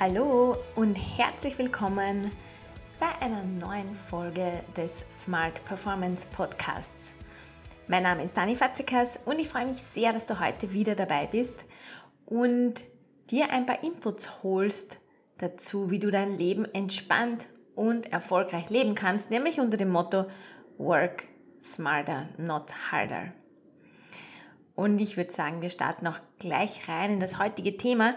Hallo und herzlich willkommen bei einer neuen Folge des Smart Performance Podcasts. Mein Name ist Dani Fatzikas und ich freue mich sehr, dass du heute wieder dabei bist und dir ein paar Inputs holst dazu, wie du dein Leben entspannt und erfolgreich leben kannst, nämlich unter dem Motto Work Smarter, not harder. Und ich würde sagen, wir starten auch gleich rein in das heutige Thema.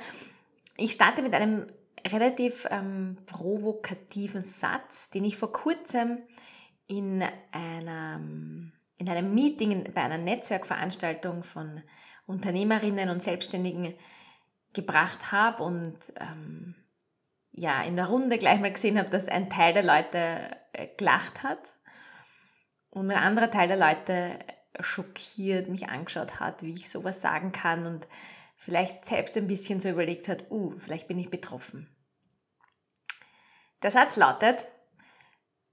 Ich starte mit einem relativ ähm, provokativen Satz, den ich vor kurzem in, einer, in einem Meeting bei einer Netzwerkveranstaltung von Unternehmerinnen und Selbstständigen gebracht habe und ähm, ja, in der Runde gleich mal gesehen habe, dass ein Teil der Leute äh, gelacht hat und ein anderer Teil der Leute schockiert mich angeschaut hat, wie ich sowas sagen kann und vielleicht selbst ein bisschen so überlegt hat, uh, vielleicht bin ich betroffen. Der Satz lautet,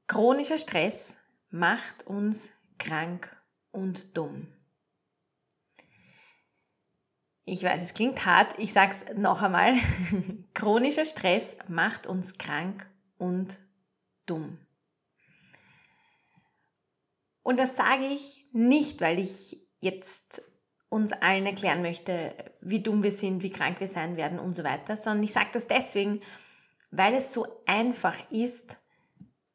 chronischer Stress macht uns krank und dumm. Ich weiß, es klingt hart, ich sage es noch einmal. Chronischer Stress macht uns krank und dumm. Und das sage ich nicht, weil ich jetzt uns allen erklären möchte, wie dumm wir sind, wie krank wir sein werden und so weiter, sondern ich sage das deswegen, weil es so einfach ist,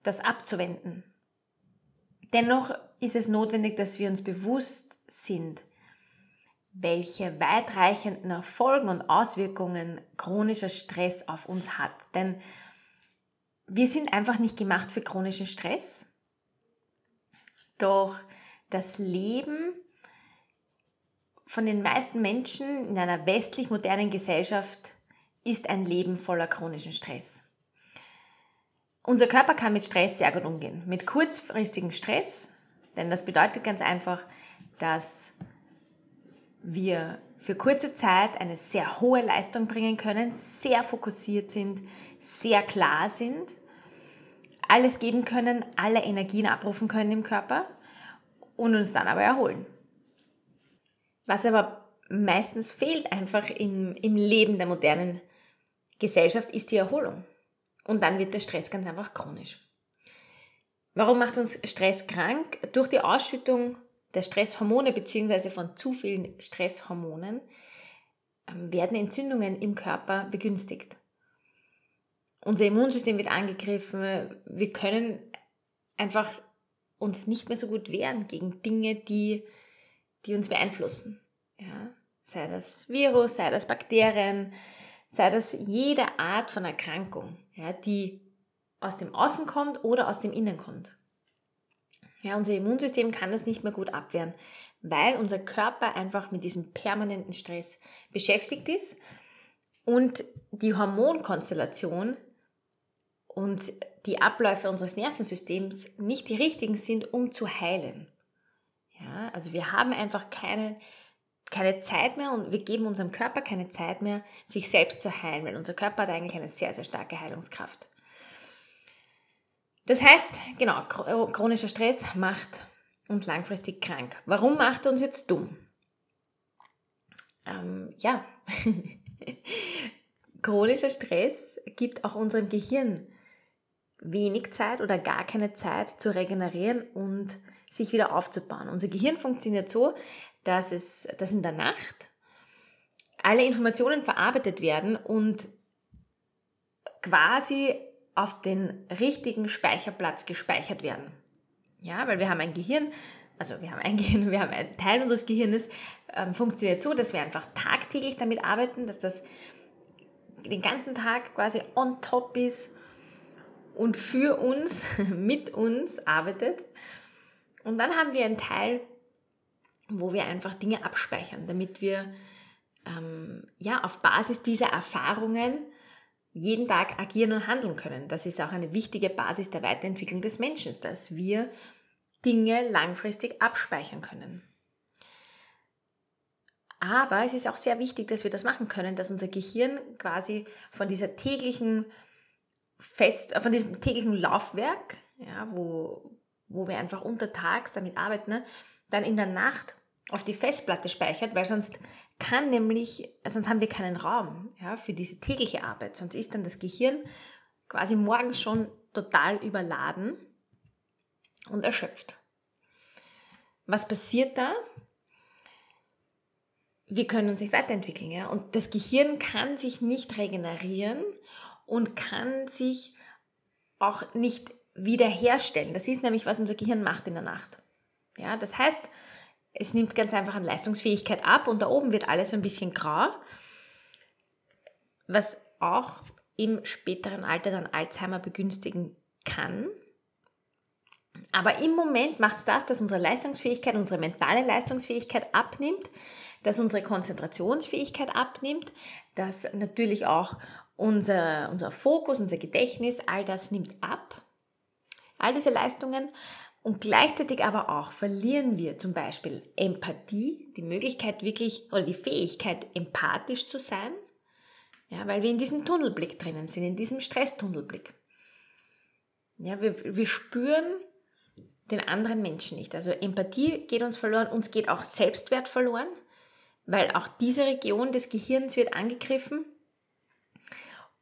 das abzuwenden. Dennoch ist es notwendig, dass wir uns bewusst sind, welche weitreichenden Folgen und Auswirkungen chronischer Stress auf uns hat. Denn wir sind einfach nicht gemacht für chronischen Stress. Doch das Leben von den meisten Menschen in einer westlich modernen Gesellschaft ist ein Leben voller chronischen Stress. Unser Körper kann mit Stress sehr gut umgehen. Mit kurzfristigem Stress, denn das bedeutet ganz einfach, dass wir für kurze Zeit eine sehr hohe Leistung bringen können, sehr fokussiert sind, sehr klar sind, alles geben können, alle Energien abrufen können im Körper und uns dann aber erholen. Was aber meistens fehlt einfach im, im Leben der modernen Gesellschaft ist die Erholung. Und dann wird der Stress ganz einfach chronisch. Warum macht uns Stress krank? Durch die Ausschüttung der Stresshormone bzw. von zu vielen Stresshormonen ähm, werden Entzündungen im Körper begünstigt. Unser Immunsystem wird angegriffen. Wir können einfach uns nicht mehr so gut wehren gegen Dinge, die, die uns beeinflussen. Ja? Sei das Virus, sei das Bakterien, sei das jede Art von Erkrankung, ja, die aus dem Außen kommt oder aus dem Innen kommt. Ja, unser Immunsystem kann das nicht mehr gut abwehren, weil unser Körper einfach mit diesem permanenten Stress beschäftigt ist und die Hormonkonstellation und die Abläufe unseres Nervensystems nicht die richtigen sind, um zu heilen. Ja, also wir haben einfach keine, keine Zeit mehr und wir geben unserem Körper keine Zeit mehr, sich selbst zu heilen, weil unser Körper hat eigentlich eine sehr, sehr starke Heilungskraft. Das heißt, genau, chronischer Stress macht uns langfristig krank. Warum macht er uns jetzt dumm? Ähm, ja, chronischer Stress gibt auch unserem Gehirn wenig Zeit oder gar keine Zeit zu regenerieren und sich wieder aufzubauen. Unser Gehirn funktioniert so, dass, es, dass in der Nacht alle Informationen verarbeitet werden und quasi auf den richtigen Speicherplatz gespeichert werden. Ja, weil wir haben ein Gehirn, also wir haben ein Gehirn, wir haben einen Teil unseres Gehirnes, ähm, funktioniert so, dass wir einfach tagtäglich damit arbeiten, dass das den ganzen Tag quasi on top ist und für uns, mit uns arbeitet. Und dann haben wir einen Teil, wo wir einfach Dinge abspeichern, damit wir ähm, ja auf Basis dieser Erfahrungen jeden Tag agieren und handeln können. Das ist auch eine wichtige Basis der Weiterentwicklung des Menschen, dass wir Dinge langfristig abspeichern können. Aber es ist auch sehr wichtig, dass wir das machen können, dass unser Gehirn quasi von dieser täglichen Fest, von diesem täglichen Laufwerk, ja, wo, wo wir einfach untertags damit arbeiten, ne, dann in der Nacht auf die Festplatte speichert, weil sonst kann nämlich, sonst haben wir keinen Raum ja, für diese tägliche Arbeit. Sonst ist dann das Gehirn quasi morgens schon total überladen und erschöpft. Was passiert da? Wir können uns nicht weiterentwickeln, ja. Und das Gehirn kann sich nicht regenerieren und kann sich auch nicht wiederherstellen. Das ist nämlich, was unser Gehirn macht in der Nacht. Ja, das heißt, es nimmt ganz einfach an Leistungsfähigkeit ab und da oben wird alles so ein bisschen grau, was auch im späteren Alter dann Alzheimer begünstigen kann. Aber im Moment macht es das, dass unsere Leistungsfähigkeit, unsere mentale Leistungsfähigkeit abnimmt, dass unsere Konzentrationsfähigkeit abnimmt, dass natürlich auch unser, unser Fokus, unser Gedächtnis, all das nimmt ab. All diese Leistungen. Und gleichzeitig aber auch verlieren wir zum Beispiel Empathie, die Möglichkeit wirklich oder die Fähigkeit, empathisch zu sein, ja, weil wir in diesem Tunnelblick drinnen sind, in diesem Stresstunnelblick. Ja, wir, wir spüren den anderen Menschen nicht. Also Empathie geht uns verloren, uns geht auch Selbstwert verloren, weil auch diese Region des Gehirns wird angegriffen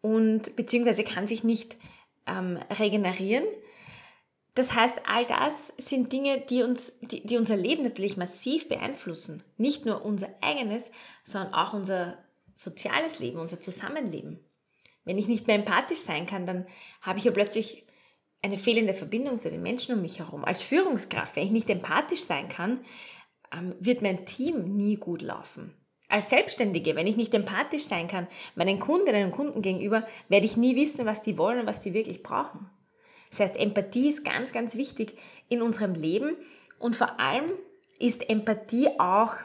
und beziehungsweise kann sich nicht ähm, regenerieren. Das heißt, all das sind Dinge, die, uns, die, die unser Leben natürlich massiv beeinflussen. Nicht nur unser eigenes, sondern auch unser soziales Leben, unser Zusammenleben. Wenn ich nicht mehr empathisch sein kann, dann habe ich ja plötzlich eine fehlende Verbindung zu den Menschen um mich herum. Als Führungskraft, wenn ich nicht empathisch sein kann, ähm, wird mein Team nie gut laufen. Als Selbstständige, wenn ich nicht empathisch sein kann, meinen Kundinnen und Kunden gegenüber, werde ich nie wissen, was die wollen und was die wirklich brauchen. Das heißt, Empathie ist ganz, ganz wichtig in unserem Leben und vor allem ist Empathie auch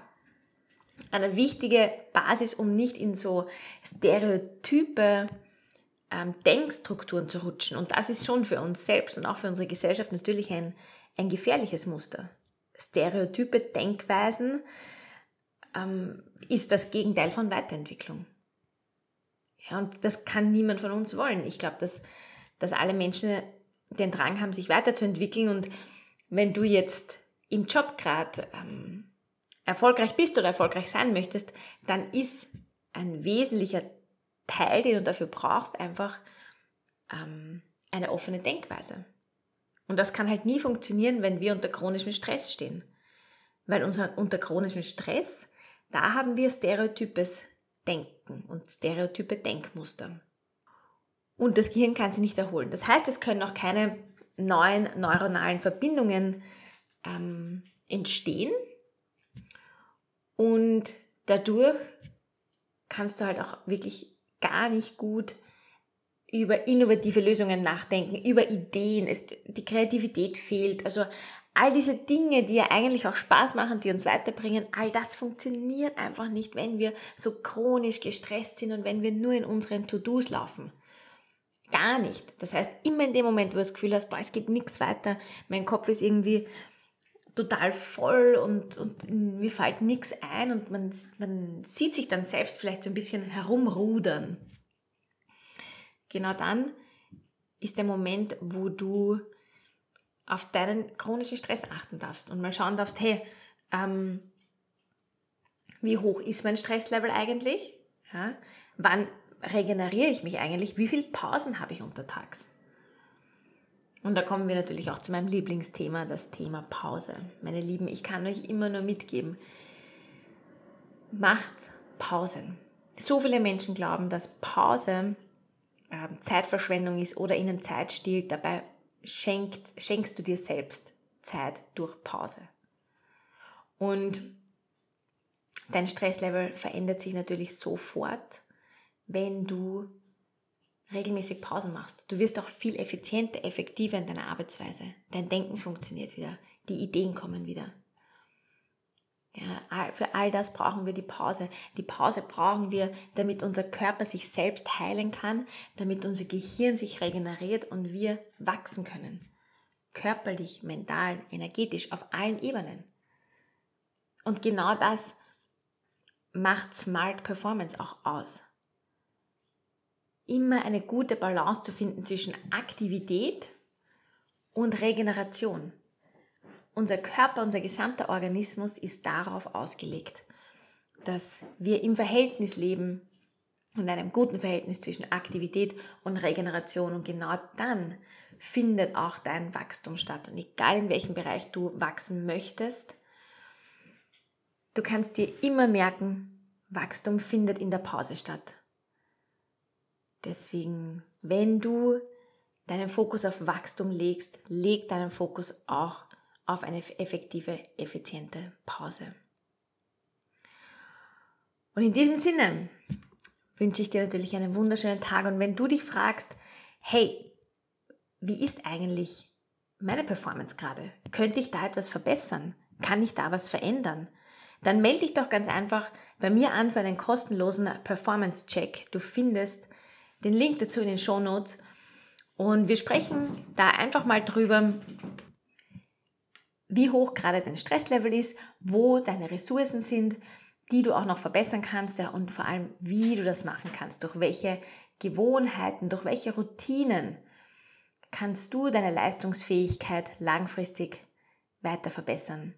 eine wichtige Basis, um nicht in so Stereotype ähm, Denkstrukturen zu rutschen. Und das ist schon für uns selbst und auch für unsere Gesellschaft natürlich ein, ein gefährliches Muster. Stereotype Denkweisen ähm, ist das Gegenteil von Weiterentwicklung. Ja, und das kann niemand von uns wollen. Ich glaube, dass, dass alle Menschen den Drang haben, sich weiterzuentwickeln. Und wenn du jetzt im Job gerade ähm, erfolgreich bist oder erfolgreich sein möchtest, dann ist ein wesentlicher Teil, den du dafür brauchst, einfach ähm, eine offene Denkweise. Und das kann halt nie funktionieren, wenn wir unter chronischem Stress stehen. Weil unser, unter chronischem Stress, da haben wir stereotypes Denken und stereotype Denkmuster. Und das Gehirn kann sie nicht erholen. Das heißt, es können auch keine neuen neuronalen Verbindungen ähm, entstehen. Und dadurch kannst du halt auch wirklich gar nicht gut über innovative Lösungen nachdenken, über Ideen, es, die Kreativität fehlt. Also all diese Dinge, die ja eigentlich auch Spaß machen, die uns weiterbringen, all das funktioniert einfach nicht, wenn wir so chronisch gestresst sind und wenn wir nur in unseren To-Dos laufen. Gar nicht. Das heißt, immer in dem Moment, wo du das Gefühl hast, boah, es geht nichts weiter, mein Kopf ist irgendwie total voll und, und mir fällt nichts ein und man, man sieht sich dann selbst vielleicht so ein bisschen herumrudern. Genau dann ist der Moment, wo du auf deinen chronischen Stress achten darfst und mal schauen darfst, hey, ähm, wie hoch ist mein Stresslevel eigentlich? Ja? Wann regeneriere ich mich eigentlich? Wie viele Pausen habe ich untertags? Und da kommen wir natürlich auch zu meinem Lieblingsthema, das Thema Pause. Meine Lieben, ich kann euch immer nur mitgeben, macht Pausen. So viele Menschen glauben, dass Pause äh, Zeitverschwendung ist oder ihnen Zeit stiehlt. Dabei schenkt, schenkst du dir selbst Zeit durch Pause. Und dein Stresslevel verändert sich natürlich sofort, wenn du regelmäßig Pausen machst. Du wirst auch viel effizienter, effektiver in deiner Arbeitsweise. Dein Denken funktioniert wieder. Die Ideen kommen wieder. Ja, für all das brauchen wir die Pause. Die Pause brauchen wir, damit unser Körper sich selbst heilen kann, damit unser Gehirn sich regeneriert und wir wachsen können. Körperlich, mental, energetisch, auf allen Ebenen. Und genau das macht Smart Performance auch aus immer eine gute Balance zu finden zwischen Aktivität und Regeneration. Unser Körper, unser gesamter Organismus ist darauf ausgelegt, dass wir im Verhältnis leben und einem guten Verhältnis zwischen Aktivität und Regeneration. Und genau dann findet auch dein Wachstum statt. Und egal in welchem Bereich du wachsen möchtest, du kannst dir immer merken, Wachstum findet in der Pause statt. Deswegen, wenn du deinen Fokus auf Wachstum legst, leg deinen Fokus auch auf eine effektive, effiziente Pause. Und in diesem Sinne wünsche ich dir natürlich einen wunderschönen Tag. Und wenn du dich fragst, hey, wie ist eigentlich meine Performance gerade? Könnte ich da etwas verbessern? Kann ich da was verändern? Dann melde dich doch ganz einfach bei mir an für einen kostenlosen Performance-Check. Du findest den Link dazu in den Show Notes. Und wir sprechen da einfach mal drüber, wie hoch gerade dein Stresslevel ist, wo deine Ressourcen sind, die du auch noch verbessern kannst ja, und vor allem, wie du das machen kannst, durch welche Gewohnheiten, durch welche Routinen kannst du deine Leistungsfähigkeit langfristig weiter verbessern.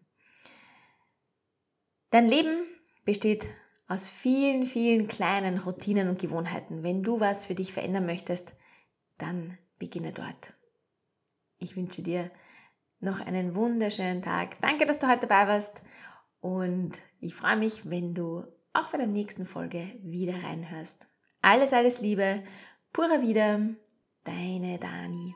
Dein Leben besteht aus vielen, vielen kleinen Routinen und Gewohnheiten. Wenn du was für dich verändern möchtest, dann beginne dort. Ich wünsche dir noch einen wunderschönen Tag. Danke, dass du heute dabei warst und ich freue mich, wenn du auch bei der nächsten Folge wieder reinhörst. Alles, alles Liebe, pura wieder, deine Dani.